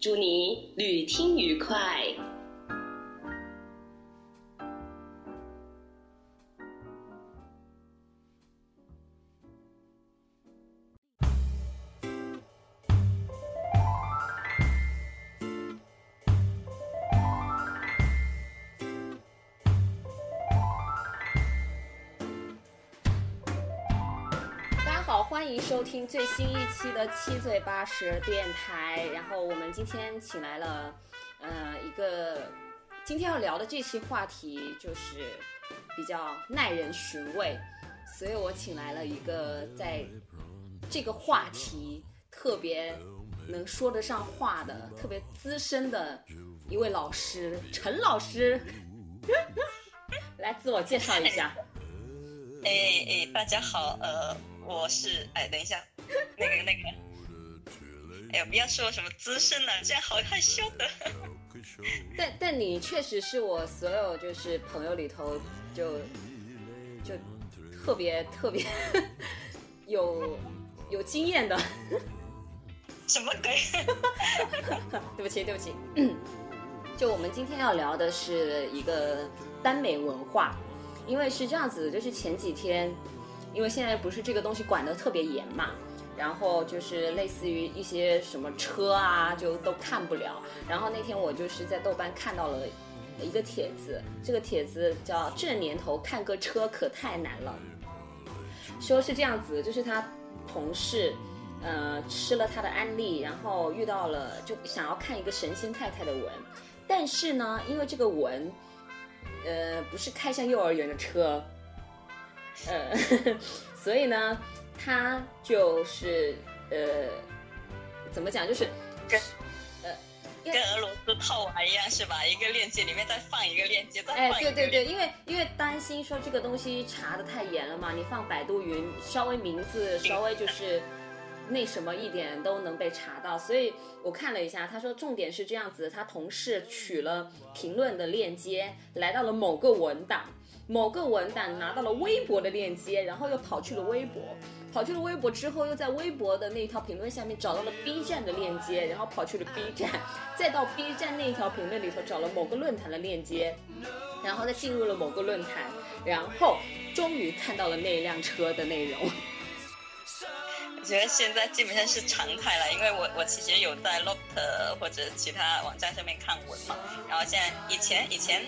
祝你旅听愉快。听最新一期的七嘴八舌电台。然后我们今天请来了，呃，一个今天要聊的这期话题就是比较耐人寻味，所以我请来了一个在这个话题特别能说得上话的、特别资深的一位老师陈老师，来自我介绍一下。哎哎，大家好，呃，我是哎，等一下，那个那个，哎呀，不要说什么资深了，这样好害羞的。但但你确实是我所有就是朋友里头就就特别特别有有经验的。什么鬼？对不起对不起，就我们今天要聊的是一个耽美文化，因为是这样子，就是前几天，因为现在不是这个东西管得特别严嘛。然后就是类似于一些什么车啊，就都看不了。然后那天我就是在豆瓣看到了一个帖子，这个帖子叫“这年头看个车可太难了”，说是这样子，就是他同事，呃，吃了他的安利，然后遇到了就想要看一个神仙太太的文，但是呢，因为这个文，呃，不是开向幼儿园的车，呃，所以呢。他就是呃，怎么讲？就是跟呃，跟俄罗斯套娃一样是吧？一个链接里面再放一个链接，再放一个。哎，对对对，因为因为担心说这个东西查的太严了嘛，你放百度云，稍微名字稍微就是那什么一点都能被查到。所以我看了一下，他说重点是这样子：他同事取了评论的链接，来到了某个文档，某个文档拿到了微博的链接，然后又跑去了微博。跑去了微博之后，又在微博的那一条评论下面找到了 B 站的链接，然后跑去了 B 站，再到 B 站那一条评论里头找了某个论坛的链接，然后再进入了某个论坛，然后终于看到了那辆车的内容。我觉得现在基本上是常态了，因为我我其实有在 l o t 或者其他网站上面看文嘛，然后现在以前以前。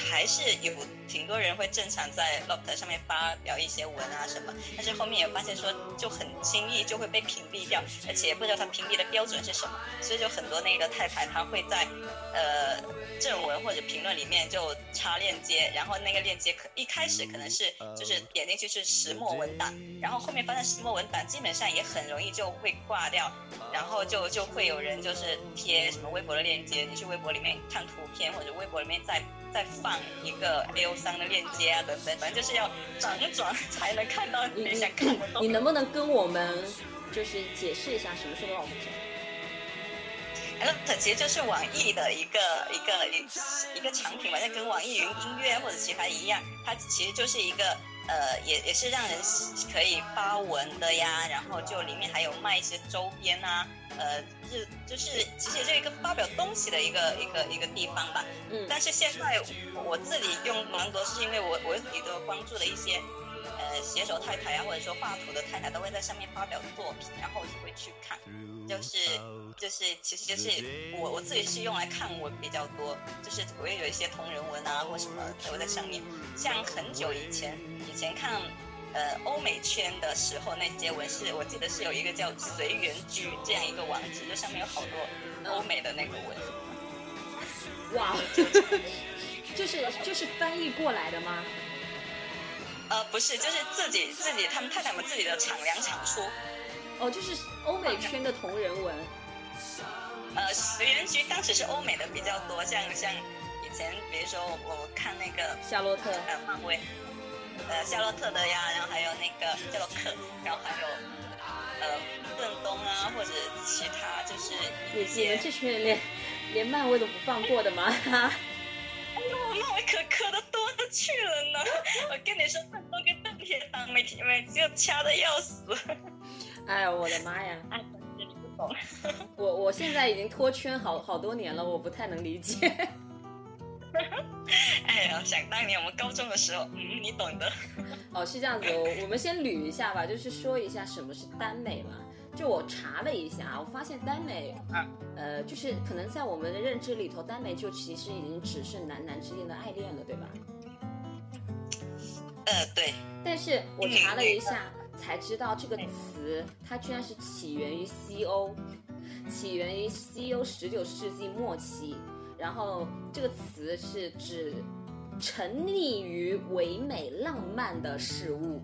还是有挺多人会正常在 Loft 上面发表一些文啊什么，但是后面也发现说就很轻易就会被屏蔽掉，而且不知道他屏蔽的标准是什么，所以就很多那个太太她会在呃正文或者评论里面就插链接，然后那个链接可一开始可能是就是点进去是石墨文档，然后后面发现石墨文档基本上也很容易就会挂掉，然后就就会有人就是贴什么微博的链接，你去微博里面看图片或者微博里面再。再放一个 L 三的链接啊，等等，反正就是要转转才能看到你想看的东西。你能不能跟我们就是解释一下什么是 Loft？Loft 其实就是网易的一个一个一一个产品嘛，就跟网易云音乐或者其他一样，它其实就是一个呃，也也是让人可以发文的呀，然后就里面还有卖一些周边啊。呃，是就是其实也是一个发表东西的一个一个一个地方吧。嗯。但是现在我自己用蛮多，是因为我我有很多关注的一些呃写手太太啊，或者说画图的太太，都会在上面发表作品，然后我就会去看。就是就是其实就是我我自己是用来看文比较多，就是我也有一些同人文啊或什么都在上面。像很久以前以前看。呃，欧美圈的时候那些文是我记得是有一个叫随缘居这样一个网址，就上面有好多欧美的那个文。哇，就是就是翻译过来的吗？呃，不是，就是自己自己他们太太们自己的厂量产出。哦，就是欧美圈的同人文。呃，原局当时是欧美的比较多，像像以前，比如说我看那个夏洛特，呃，漫威，呃，夏洛特的呀，然后还有那个叫洛克，然后还有呃邓东啊，或者其他就是一你们这群人连连漫威都不放过的吗？哎呦，漫威可磕的多了去了呢！我跟你说，盾东跟邓铁党每天每就掐的要死。哎呦，我的妈呀！哎，你不懂。我我现在已经脱圈好好多年了，我不太能理解。哎呀，想当年我们高中的时候，嗯，你懂的。哦，是这样子，我我们先捋一下吧，就是说一下什么是耽美嘛。就我查了一下，我发现耽美，呃，就是可能在我们的认知里头，耽美就其实已经只是男男之间的爱恋了，对吧？呃，对。但是我查了一下，才知道这个词它居然是起源于西欧，起源于西欧十九世纪末期。然后这个词是指沉溺于唯美浪漫的事物。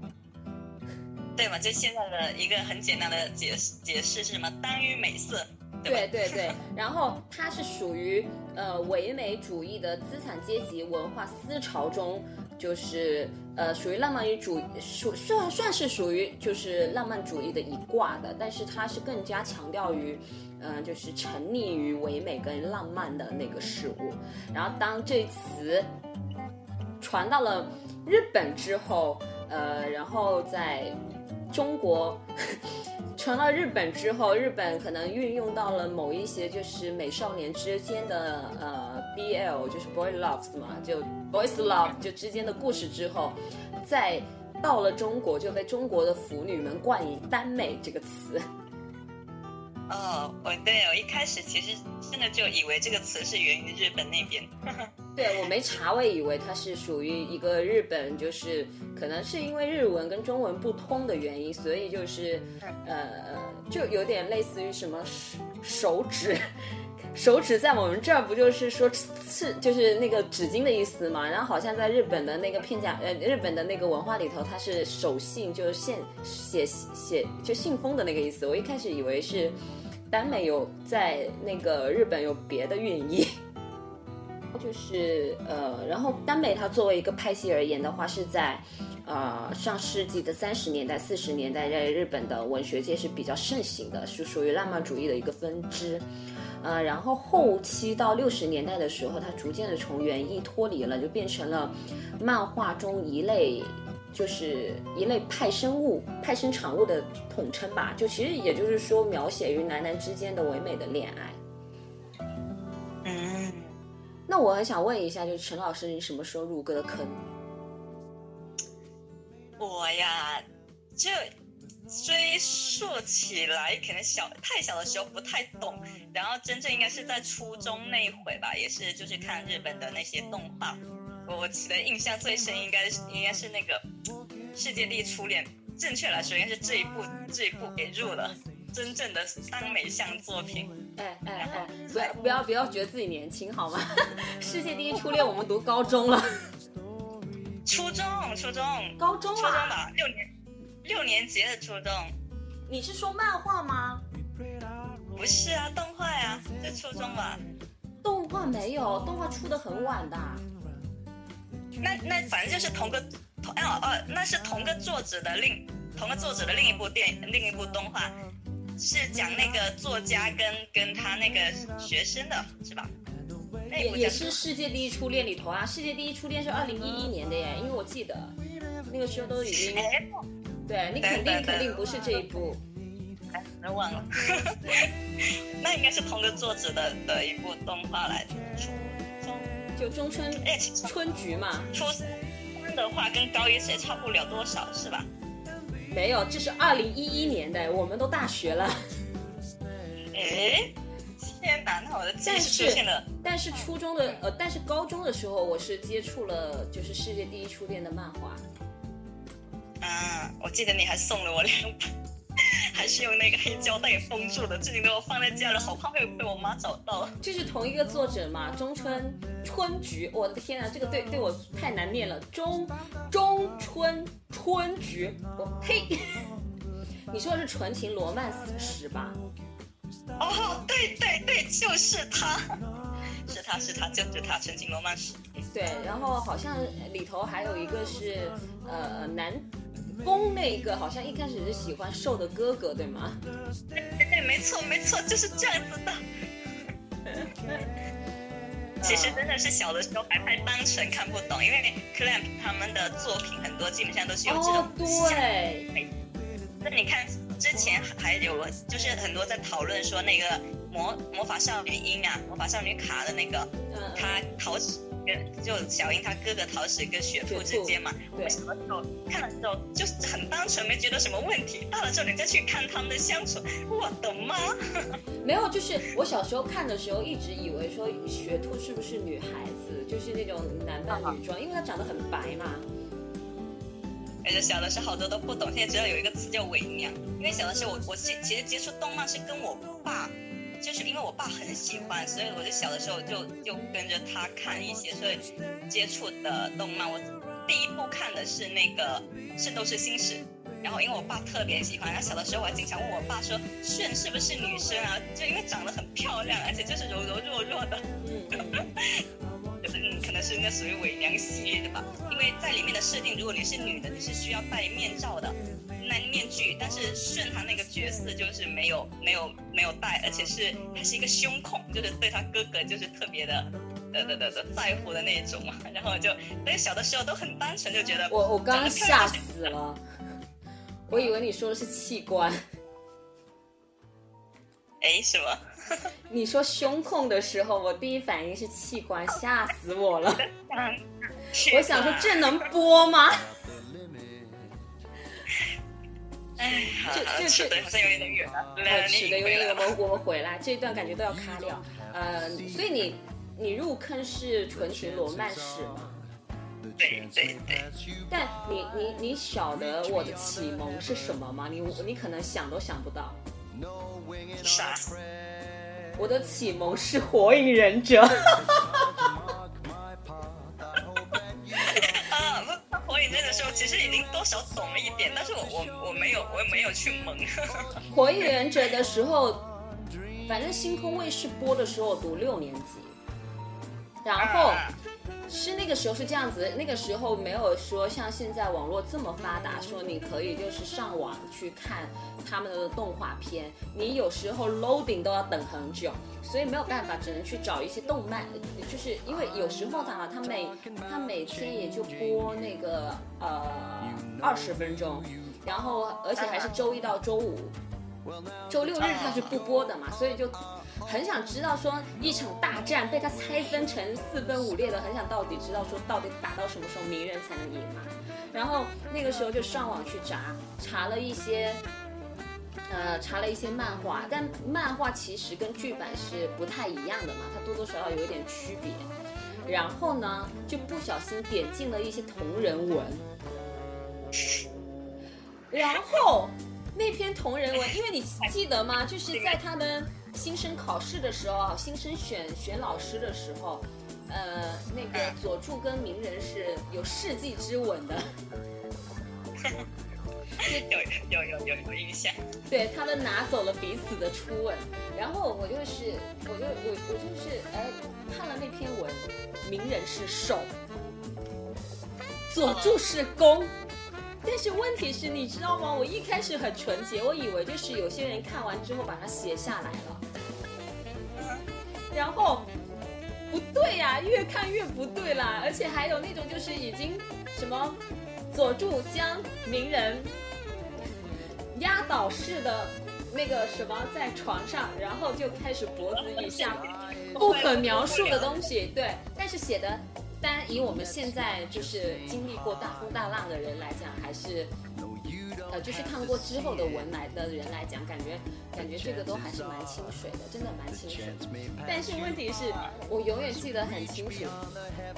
对嘛？就现在的一个很简单的解释解释是什么？耽于美色。对对对。然后它是属于呃唯美主义的资产阶级文化思潮中，就是呃属于浪漫主义属算算是属于就是浪漫主义的一挂的，但是它是更加强调于嗯就是沉溺于唯美跟浪漫的那个事物。然后当这词传到了日本之后，呃，然后在中国传到日本之后，日本可能运用到了某一些就是美少年之间的呃 BL，就是 boy loves 嘛，就 boys love 就之间的故事之后，再到了中国就被中国的腐女们冠以耽美这个词。哦，我对我一开始其实真的就以为这个词是源于日本那边。对我没查，我以为它是属于一个日本，就是可能是因为日文跟中文不通的原因，所以就是呃，就有点类似于什么手手指，手指在我们这儿不就是说是就是那个纸巾的意思嘛？然后好像在日本的那个片假呃日本的那个文化里头，它是手信，就是现写写就信封的那个意思。我一开始以为是。耽美有在那个日本有别的寓意，就是呃，然后耽美它作为一个派系而言的话，是在呃上世纪的三十年代、四十年代，在日本的文学界是比较盛行的，是属于浪漫主义的一个分支。呃，然后后期到六十年代的时候，它逐渐的从原意脱离了，就变成了漫画中一类。就是一类派生物、派生产物的统称吧。就其实也就是说，描写于男男之间的唯美的恋爱。那我很想问一下，就是陈老师，你什么时候入歌的坑？我呀，就追溯起来，可能小太小的时候不太懂，然后真正应该是在初中那一会吧，也是就是看日本的那些动画。我记得印象最深，应该是应该是那个《世界第一初恋》。正确来说，应该是这一部这一部给入了真正的耽美向作品。哎哎哎，不要不要不要觉得自己年轻好吗？《世界第一初恋》我们读高中了。初中初中高中初中吧，六年六年级的初中。你是说漫画吗？不是啊，动画呀，在初中吧。动画没有，动画出的很晚的。那那反正就是同个同哦哦，那是同个作者的另同个作者的另一部电另一部动画，是讲那个作家跟跟他那个学生的是吧？也也是世界第一初恋里头啊，世界第一初恋是二零一一年的耶，因为我记得那个时候都已经，对你肯定肯定不是这一部，哎，忘了，那应该是同个作者的的一部动画来初中。就中春哎，春菊嘛。初三的话跟高一也差不了多少，是吧？没有，这是二零一一年的，我们都大学了。哎，天哪，那我的但是但是初中的呃，但是高中的时候，我是接触了就是世界第一初恋的漫画。啊，我记得你还送了我两本。还是用那个黑胶带封住的，至今都要放在家里，好怕会被我妈找到。就是同一个作者嘛？中春春菊，我的天啊，这个对对我太难念了。中中春春菊，我呸！你说的是纯情罗曼史吧？哦，对对对，就是他，是他是他，就是他，纯情罗曼史。对，然后好像里头还有一个是呃南宫那个，好像一开始是喜欢瘦的哥哥，对吗？对对，没错没错，就是这样子的。其实真的是小的时候还太单纯，看不懂，因为 Clamp 他们的作品很多基本上都是有这种哦，对，那你看之前还有就是很多在讨论说那个魔魔法少女樱啊，魔法少女卡的那个，嗯，她桃矢跟就小樱她哥哥桃矢跟雪兔之间嘛，我们小的时候看的时候就是很单纯，没觉得什么问题。到了之后你再去看他们的相处，我的妈！没有，就是我小时候看的时候，一直以为说雪兔是不是女孩子，就是那种男扮女装，因为她长得很白嘛。而且小的时候好多都不懂，现在知道有一个词叫伪娘。因为小的时候我我其其实接触动漫是跟我爸，就是因为我爸很喜欢，所以我就小的时候就就跟着他看一些，所以接触的动漫我第一部看的是那个《圣斗士星矢》。然后因为我爸特别喜欢，然后小的时候我还经常问我爸说：“炫是不是女生啊？”就因为长得很漂亮，而且就是柔柔弱弱的。就是嗯，可能是那属于伪娘系列的吧，因为在里面的设定，如果你是女的，你是需要戴面罩的，那面具，但是顺他那个角色就是没有没有没有戴，而且是他是一个胸控，就是对他哥哥就是特别的。的的的的在乎的那种嘛，然后就，但是小的时候都很单纯，就觉得我我刚刚吓死了，我以为你说的是器官。哎，什么？你说胸控的时候，我第一反应是器官，吓死我了。嗯，我想说这能播吗？哎，这这这好像有点远了，呃，来是的，有点我你回来吧们我们回来这一段感觉都要卡掉。呃，所以你你入坑是纯情罗曼史吗？对对对，但你你你晓得我的启蒙是什么吗？你你可能想都想不到，啥？我的启蒙是火影忍者。时候，其实已经多少懂了一点，但是我我我没有我没有去蒙。火影忍者的时候，反正星空卫视播的时候我读六年级，然后啊是那个时候是这样子，那个时候没有说像现在网络这么发达，说你可以就是上网去看他们的动画片，你有时候 loading 都要等很久，所以没有办法，只能去找一些动漫，就是因为有时候的他每他每天也就播那个呃二十分钟，然后而且还是周一到周五。周六日他是不播的嘛，所以就很想知道说一场大战被他拆分成四分五裂的，很想到底知道说到底打到什么时候鸣人才能赢嘛。然后那个时候就上网去查，查了一些，呃，查了一些漫画，但漫画其实跟剧版是不太一样的嘛，它多多少少有一点区别。然后呢，就不小心点进了一些同人文，然后那篇同人文，因为你记得吗？就是在他们新生考试的时候啊，新生选选老师的时候，呃，那个佐助跟鸣人是有世纪之吻的，有有有有有印象。对他们拿走了彼此的初吻，然后我就是，我就我我就是，哎，看了那篇文，鸣人是受，佐助是攻。但是问题是，你知道吗？我一开始很纯洁，我以为就是有些人看完之后把它写下来了，然后不对呀、越看越不对啦，而且还有那种就是已经什么佐助将鸣人压倒式的那个什么在床上，然后就开始脖子以下 不可描述的东西，对，但是写的。单以我们现在就是经历过大风大浪的人来讲，还是，呃，就是看过之后的文来的人来讲，感觉感觉这个都还是蛮清水的，真的蛮清水。但是问题是我永远记得很清楚，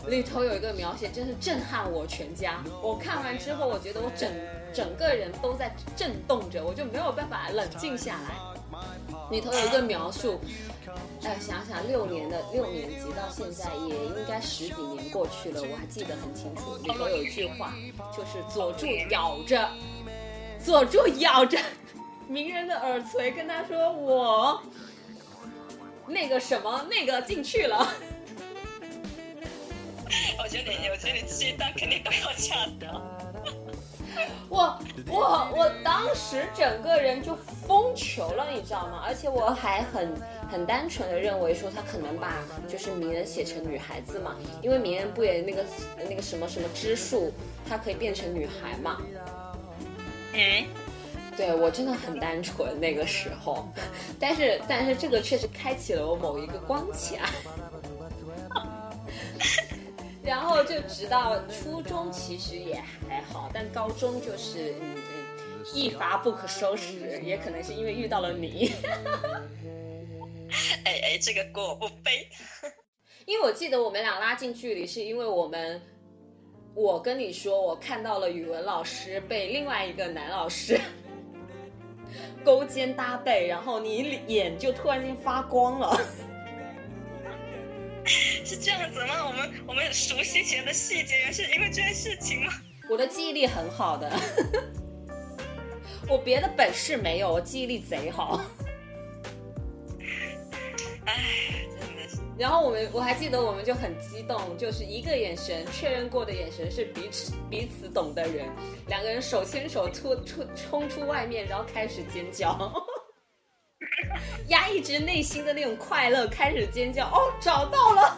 里头有一个描写，真是震撼我全家。我看完之后，我觉得我整整个人都在震动着，我就没有办法冷静下来。里头有一个描述，哎，想想六年的六年级到现在也应该十几年过去了，我还记得很清楚。里头有一句话，就是佐助咬着，佐助咬着鸣人的耳垂，跟他说：“我那个什么那个进去了。我觉得你，我觉得你这一单肯定都要掐掉。我我我当时整个人就疯球了，你知道吗？而且我还很很单纯的认为说他可能把就是鸣人写成女孩子嘛，因为鸣人不也那个那个什么什么之术，它可以变成女孩嘛。嗯，对我真的很单纯那个时候，但是但是这个确实开启了我某一个光卡。然后就直到初中，其实也还好，但高中就是嗯嗯一发不可收拾，也可能是因为遇到了你。哎哎，这个锅我不背。因为我记得我们俩拉近距离，是因为我们，我跟你说，我看到了语文老师被另外一个男老师 勾肩搭背，然后你脸就突然间发光了。是这样子吗？我们我们熟悉前的细节，原是因为这件事情吗？我的记忆力很好的，我别的本事没有，我记忆力贼好。哎，真的是。然后我们我还记得，我们就很激动，就是一个眼神确认过的眼神是彼此彼此懂的人，两个人手牵手突出冲出外面，然后开始尖叫。压抑着内心的那种快乐，开始尖叫哦，找到了！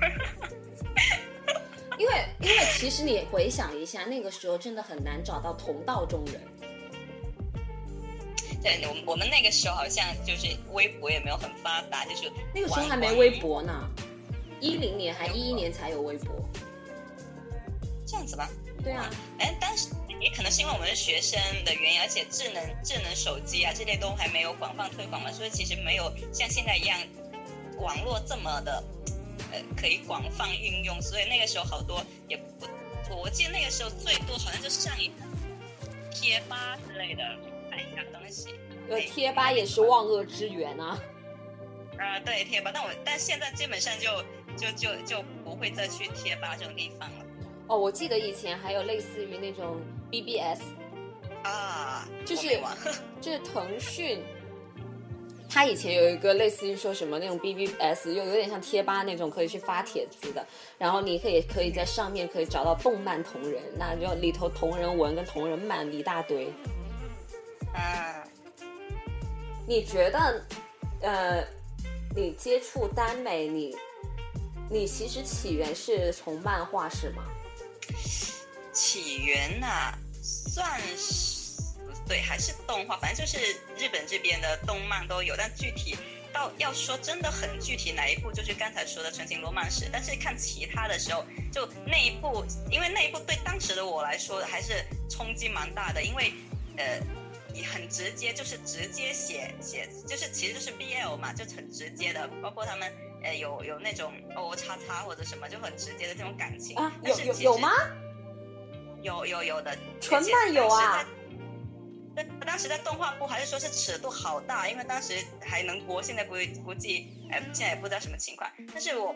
因为因为其实你回想一下，那个时候真的很难找到同道中人。对，我我们那个时候好像就是微博也没有很发达，就是那个时候还没微博呢，一零年还一一年才有微博。这样子吧？对啊，哎，当时。也可能是因为我们是学生的原因，而且智能智能手机啊这类都还没有广泛推广嘛，所以其实没有像现在一样网络这么的呃可以广泛运用，所以那个时候好多也不，我记得那个时候最多好像就上一贴吧之类的看一下东西。呃，贴吧也是万恶之源啊。啊，对贴吧，但我但现在基本上就就就就不会再去贴吧这种地方了。哦，我记得以前还有类似于那种 BBS，啊，就是 就是腾讯，它以前有一个类似于说什么那种 BBS，又有点像贴吧那种可以去发帖子的，然后你可以可以在上面可以找到动漫同人，那就里头同人文跟同人漫一大堆。啊，你觉得，呃，你接触耽美，你你其实起源是从漫画是吗？起源呐，算是对，还是动画，反正就是日本这边的动漫都有，但具体到要说真的很具体哪一部，就是刚才说的《纯情罗曼史》。但是看其他的时候，就那一部，因为那一部对当时的我来说还是冲击蛮大的，因为呃，很直接，就是直接写写，就是其实就是 BL 嘛，就很直接的，包括他们。呃，有有那种哦叉叉或者什么就很直接的这种感情啊，有有有吗？有有有的，纯漫有啊。那 当时在动画部还是说是尺度好大，因为当时还能播，现在估估计哎，现在也不知道什么情况。但是我。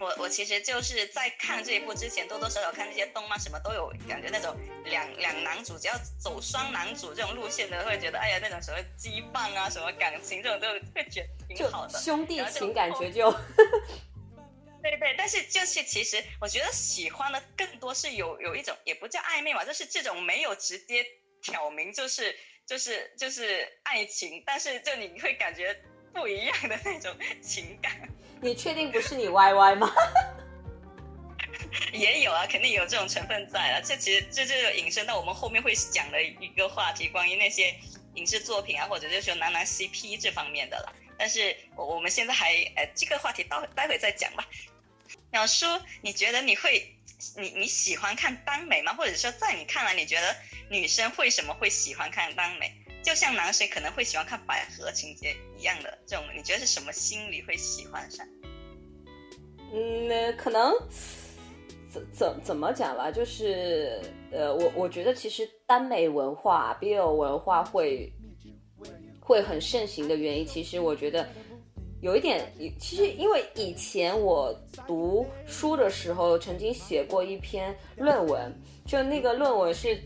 我我其实就是在看这一部之前，多多少少看那些动漫，什么都有感觉，那种两两男主只要走双男主这种路线的，会觉得哎呀，那种什么羁绊啊，什么感情这种都会觉得挺好的，兄弟情感觉就，对对，但是就是其实我觉得喜欢的更多是有有一种也不叫暧昧嘛，就是这种没有直接挑明就是就是就是爱情，但是就你会感觉不一样的那种情感。你确定不是你 Y Y 吗？也有啊，肯定有这种成分在了。这其实这就引申到我们后面会讲的一个话题，关于那些影视作品啊，或者就是说男男 CP 这方面的了。但是我我们现在还呃这个话题待待会再讲吧。鸟叔，你觉得你会你你喜欢看耽美吗？或者说在你看来，你觉得女生为什么会喜欢看耽美？就像男生可能会喜欢看百合情节一样的这种，你觉得是什么心理会喜欢上？嗯，可能怎怎怎么讲吧，就是呃，我我觉得其实耽美文化、BL 文化会会很盛行的原因，其实我觉得有一点，其实因为以前我读书的时候曾经写过一篇论文，就那个论文是。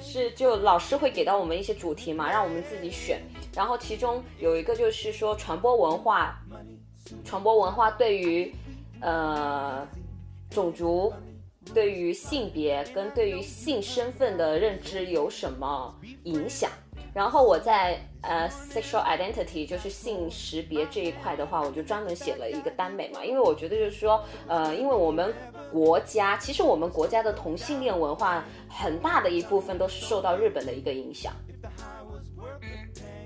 是就老师会给到我们一些主题嘛，让我们自己选。然后其中有一个就是说传播文化，传播文化对于呃种族、对于性别跟对于性身份的认知有什么影响。然后我在呃 sexual identity 就是性识别这一块的话，我就专门写了一个耽美嘛，因为我觉得就是说，呃，因为我们国家其实我们国家的同性恋文化很大的一部分都是受到日本的一个影响。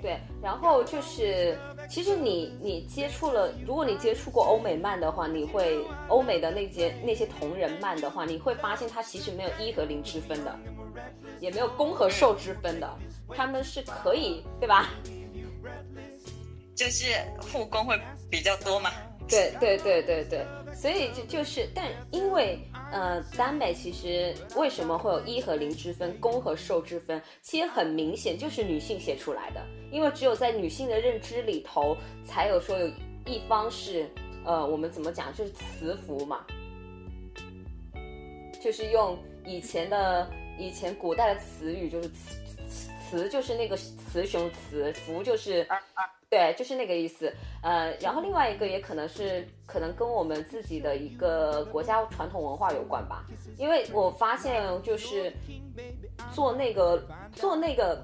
对，然后就是，其实你你接触了，如果你接触过欧美漫的话，你会欧美的那些那些同人漫的话，你会发现它其实没有一和零之分的，也没有攻和受之分的，他们是可以，对吧？就是护工会比较多嘛。对对对对对，所以就就是，但因为呃，耽美其实为什么会有一和零之分，攻和受之分？其实很明显就是女性写出来的，因为只有在女性的认知里头，才有说有一方是呃，我们怎么讲，就是雌服嘛，就是用以前的以前古代的词语，就是雌雌就是那个雌雄雌，福就是。对，就是那个意思。呃，然后另外一个也可能是可能跟我们自己的一个国家传统文化有关吧，因为我发现就是做那个做那个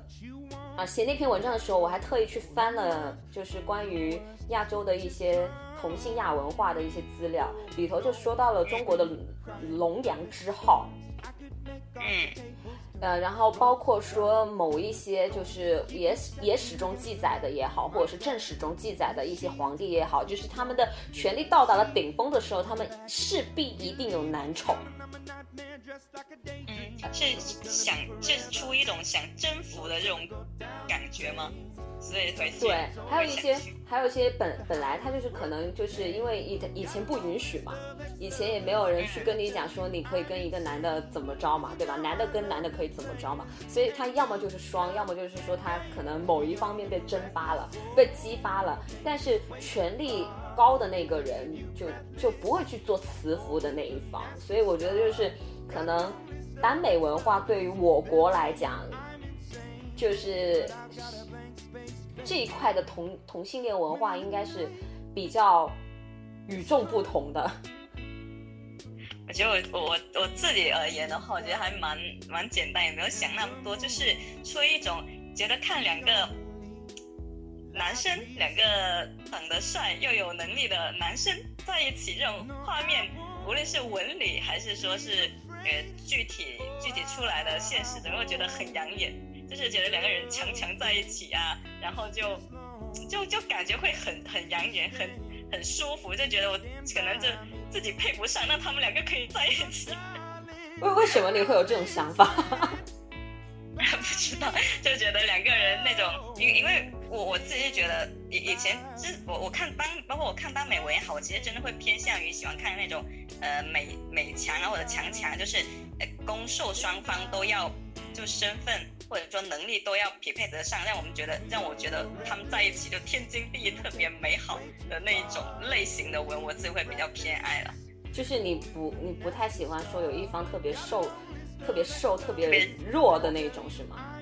啊写那篇文章的时候，我还特意去翻了就是关于亚洲的一些同性亚文化的一些资料，里头就说到了中国的龙阳之好。嗯。呃，然后包括说某一些就是野野史中记载的也好，或者是正史中记载的一些皇帝也好，就是他们的权力到达了顶峰的时候，他们势必一定有男宠。嗯，是想是出一种想征服的这种感觉吗？所以会对，还有一些还有一些本本来他就是可能就是因为以以前不允许嘛，以前也没有人去跟你讲说你可以跟一个男的怎么着嘛，对吧？男的跟男的可以怎么着嘛，所以他要么就是双，要么就是说他可能某一方面被蒸发了，被激发了，但是权力高的那个人就就不会去做慈服的那一方，所以我觉得就是可能耽美文化对于我国来讲，就是。这一块的同同性恋文化应该是比较与众不同的。我觉得我我我自己而言的话，我觉得还蛮蛮简单，也没有想那么多，就是出于一种觉得看两个男生，两个长得帅又有能力的男生在一起这种画面，无论是纹理还是说是呃具体具体出来的现实，总会觉得很养眼。就是觉得两个人强强在一起啊，然后就 就就感觉会很很养眼，很很舒服，就觉得我可能就自己配不上，那他们两个可以在一起。为为什么你会有这种想法？不知道，就觉得两个人那种，因因为我我自己觉得以以前，是我我看当包括我看耽美文也好，我其实真的会偏向于喜欢看那种呃美美强啊或者强强，就是呃攻受双方都要就身份。或者说能力都要匹配得上，让我们觉得让我觉得他们在一起就天经地义、特别美好的那一种类型的文，我自己会比较偏爱了。就是你不你不太喜欢说有一方特别瘦、特别瘦、特别弱的那种，是吗？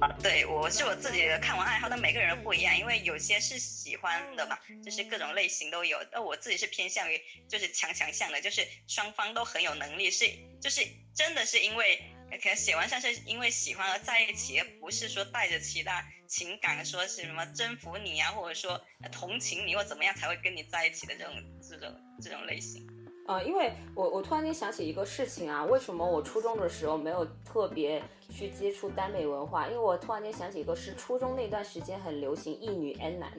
啊，对，我是我自己的看完爱好，但每个人不一样，因为有些是喜欢的嘛，就是各种类型都有。那我自己是偏向于就是强强项的，就是双方都很有能力，是就是真的是因为。可能写完上是因为喜欢而在一起，而不是说带着其他情感，说是什么征服你啊，或者说同情你或怎么样才会跟你在一起的这种这种这种类型。呃，因为我我突然间想起一个事情啊，为什么我初中的时候没有特别去接触耽美文化？因为我突然间想起一个，是初中那段时间很流行一女 N 男。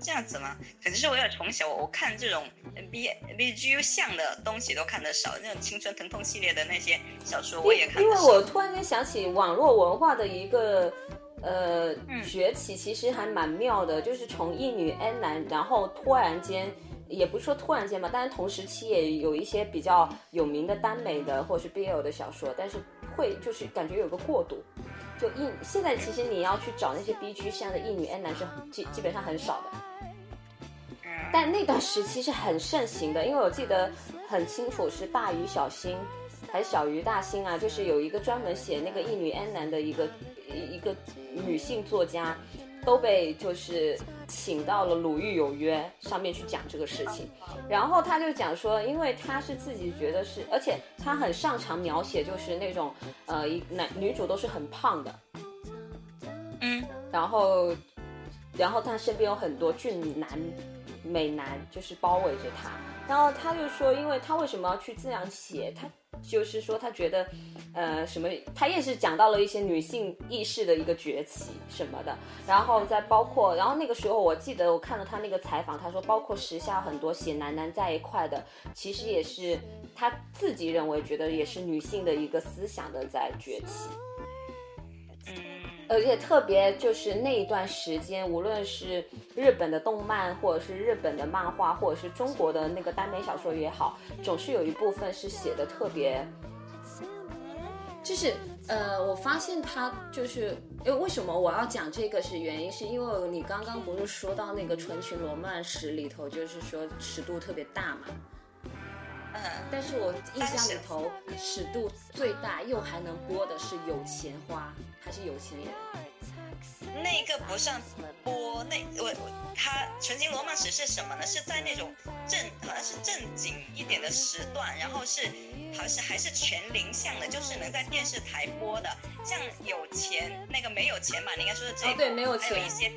这样子吗？可能是我有从小我看这种 B B G U 像的东西都看得少，那种青春疼痛系列的那些小说我也看。因为我突然间想起网络文化的一个呃崛起，其实还蛮妙的，就是从一女 N 男，然后突然间也不是说突然间吧，但是同时期也有一些比较有名的耽美的或者是 B L 的小说，但是会就是感觉有个过渡。就一现在其实你要去找那些 B G 像的一女 N 男是基基本上很少的。但那段时期是很盛行的，因为我记得很清楚，是大鱼小新，还是小鱼大新啊，就是有一个专门写那个一女 N 男的一个一个女性作家，都被就是请到了《鲁豫有约》上面去讲这个事情。然后他就讲说，因为他是自己觉得是，而且他很擅长描写，就是那种呃，一男女主都是很胖的，嗯，然后然后他身边有很多俊男美男，就是包围着他。然后他就说，因为他为什么要去这样写？他就是说，他觉得，呃，什么？他也是讲到了一些女性意识的一个崛起什么的。然后再包括，然后那个时候我记得我看了他那个采访，他说，包括时下很多写男男在一块的，其实也是他自己认为觉得也是女性的一个思想的在崛起。而且特别就是那一段时间，无论是日本的动漫，或者是日本的漫画，或者是中国的那个耽美小说也好，总是有一部分是写的特别，就是呃，我发现他就是，因为为什么我要讲这个是原因，是因为你刚刚不是说到那个《纯情罗曼史》里头，就是说尺度特别大嘛。嗯，但是我印象里头尺度最大又还能播的是有钱花还是有钱人？那个不算播，那我我他《纯情罗曼史》是什么呢？是在那种正好像是正经一点的时段，然后是好像还是全龄向的，就是能在电视台播的。像有钱那个没有钱吧，你应该说是这哦对没有钱还有一些，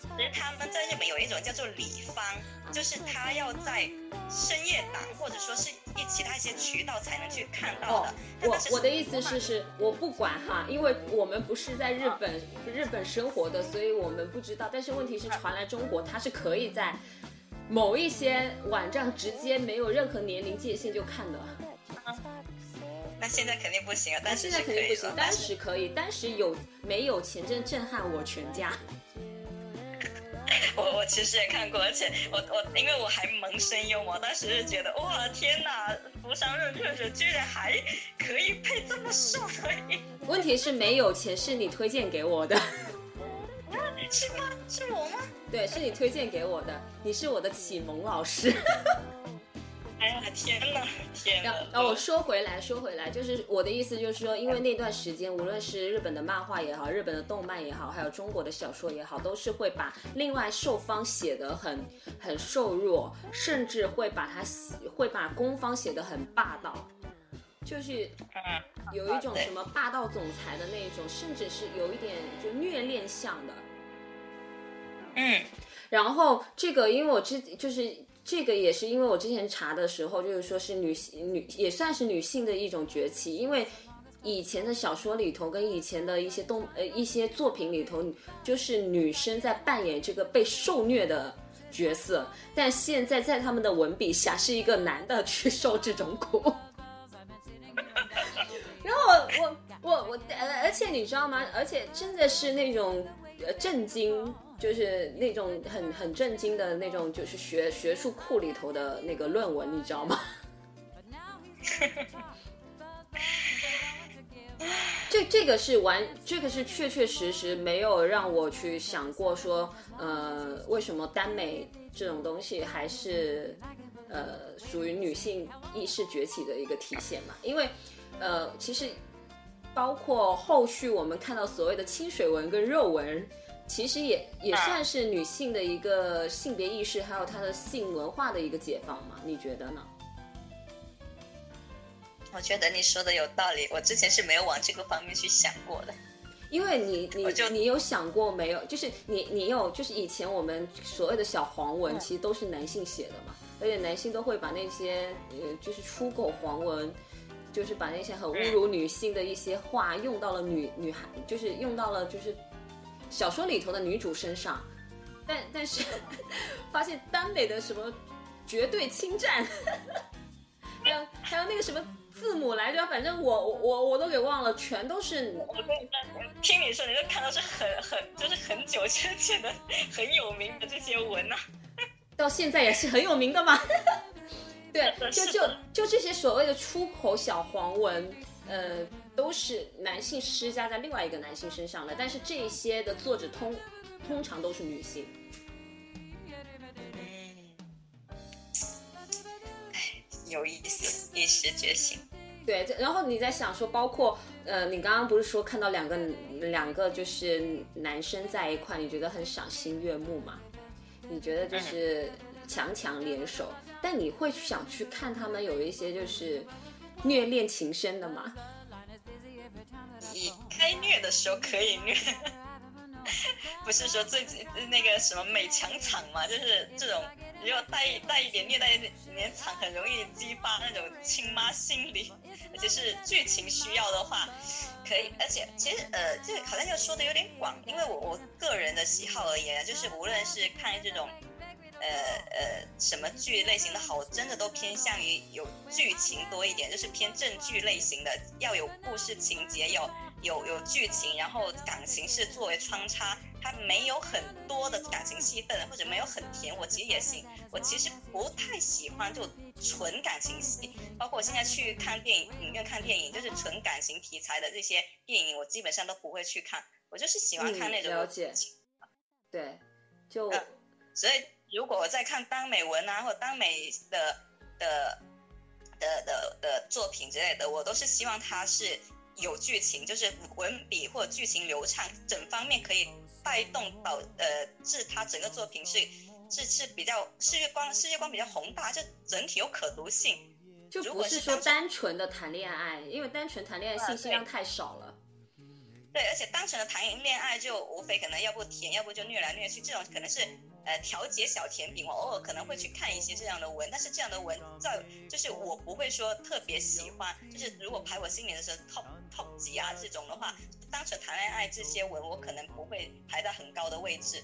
其实他们在日本有一种叫做礼方，就是他要在深夜档或者说是一其他一些渠道才能去看到的。哦，我我的意思是是我不管哈，因为我们不是在日本日本生活的，所以我们不知道。但是问题是传来中国，它是可以在某一些网站直接没有任何年龄界限就看的。那现在肯定不行啊，但是现在肯定不行，当时可以，当时有没有钱真震撼我全家。我我其实也看过，而且我我因为我还萌声优嘛，当时就觉得哇天哪，福山润特水居然还可以配这么帅，问题是没有钱，是你推荐给我的。是吗？是我吗？对，是你推荐给我的，你是我的启蒙老师。哎呀天哪，天哪然后，！我说回来，说回来，就是我的意思就是说，因为那段时间，无论是日本的漫画也好，日本的动漫也好，还有中国的小说也好，都是会把另外受方写得很很瘦弱，甚至会把他写会把攻方写得很霸道，就是嗯，有一种什么霸道总裁的那种，甚至是有一点就虐恋向的。嗯然后这个，因为我之就是这个也是因为我之前查的时候，就是说是女性女也算是女性的一种崛起，因为以前的小说里头跟以前的一些动呃一些作品里头，就是女生在扮演这个被受虐的角色，但现在在他们的文笔下是一个男的去受这种苦。然后我我我我，而且你知道吗？而且真的是那种呃震惊，就是那种很很震惊的那种，就是学学术库里头的那个论文，你知道吗？这这个是完，这个是确确实实没有让我去想过说，呃，为什么耽美这种东西还是呃属于女性意识崛起的一个体现嘛？因为呃，其实包括后续我们看到所谓的清水文跟肉文，其实也也算是女性的一个性别意识，还有她的性文化的一个解放嘛？你觉得呢？我觉得你说的有道理，我之前是没有往这个方面去想过的。因为你你就你有想过没有？就是你你有就是以前我们所谓的小黄文，其实都是男性写的嘛，而且男性都会把那些呃就是出口黄文，就是把那些很侮辱女性的一些话用到了女女孩，就是用到了就是小说里头的女主身上，但但是 发现耽美的什么绝对侵占，还有还有那个什么字母来着，反正我我我都给忘了，全都是我跟听你说，你就看到是很很就是很久之前的很有名的这些文啊。到现在也是很有名的嘛。对就就就这些所谓的出口小黄文，呃，都是男性施加在另外一个男性身上的，但是这些的作者通通常都是女性。嗯，哎，有意思，一时觉醒。对，然后你在想说，包括呃，你刚刚不是说看到两个两个就是男生在一块，你觉得很赏心悦目嘛？你觉得就是强强联手，但你会想去看他们有一些就是虐恋情深的吗？你该虐的时候可以虐，不是说最那个什么美强惨嘛，就是这种如果带带一点虐待一点惨，很容易激发那种亲妈心理，而且是剧情需要的话，可以。而且其实呃，这好像要说的有点广，因为我我个人的喜好而言，就是无论是看这种。呃呃，什么剧类型的好，我真的都偏向于有剧情多一点，就是偏正剧类型的，要有故事情节，有有有剧情，然后感情是作为穿插，它没有很多的感情戏份，或者没有很甜，我其实也行。我其实不太喜欢就纯感情戏，包括我现在去看电影影院看电影，就是纯感情题材的这些电影，我基本上都不会去看，我就是喜欢看那种了解，对，就所以。如果我在看耽美文啊，或者耽美的的的的的作品之类的，我都是希望它是有剧情，就是文笔或者剧情流畅，整方面可以带动到呃，致它整个作品是是是比较世界观世界观比较宏大，就整体有可读性。就不是说单纯的谈恋爱，因为单纯谈恋爱信息量太少了。对，而且单纯的谈恋爱就无非可能要不甜，要不就虐来虐去，这种可能是。呃，调节小甜品，我偶尔可能会去看一些这样的文，但是这样的文在就是我不会说特别喜欢，就是如果排我心里的时候 top top 几啊这种的话，单纯谈恋爱这些文我可能不会排在很高的位置。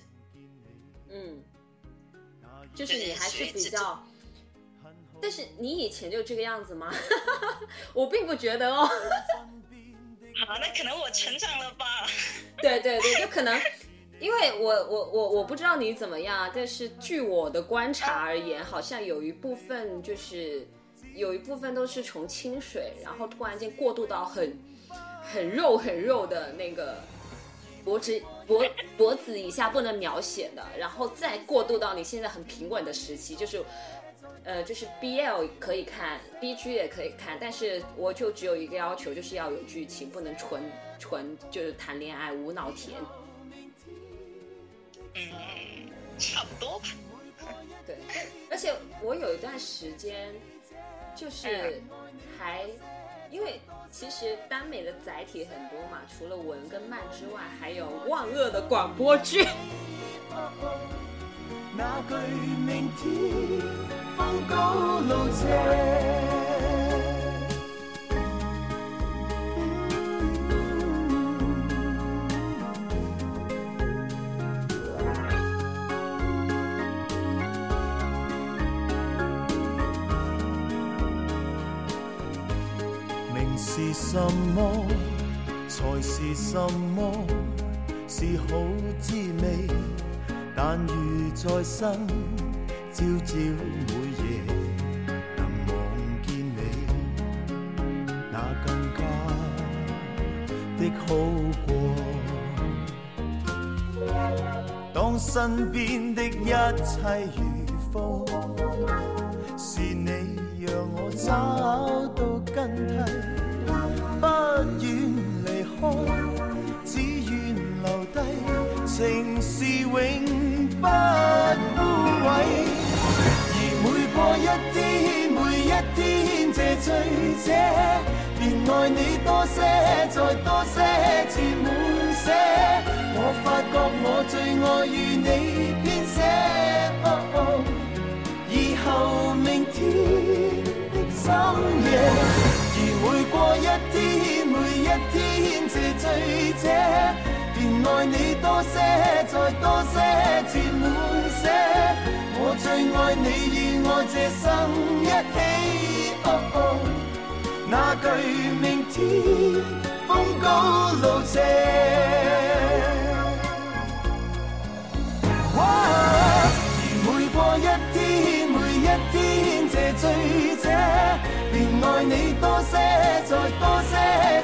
嗯，就是你还是比较，但是你以前就这个样子吗？我并不觉得哦。好，那可能我成长了吧？对对对，就可能。因为我我我我不知道你怎么样，但是据我的观察而言，好像有一部分就是有一部分都是从清水，然后突然间过渡到很很肉很肉的那个脖子脖脖子以下不能描写的，然后再过渡到你现在很平稳的时期，就是呃就是 BL 可以看，BG 也可以看，但是我就只有一个要求，就是要有剧情，不能纯纯就是谈恋爱无脑甜。嗯，差不多吧。对，而且我有一段时间，就是还因为其实耽美的载体很多嘛，除了文跟漫之外，还有万恶的广播剧。那句明天风高路斜。是什么才是什么？是好滋味，但如在生，朝朝每夜能望见你，那更加的好过。当身边的一切如不枯萎。而每过一天，每一天这醉者，便爱你多些，再多些，至满些。我发觉我最爱与你编写，以后明天的深夜。而每过一天，每一天，这醉者便爱你多些，再多些，至满些。我最爱你与我这生一起。哦哦那句明天风高路斜。而每过一天，每一天，这醉者。便爱你多些，再多，些。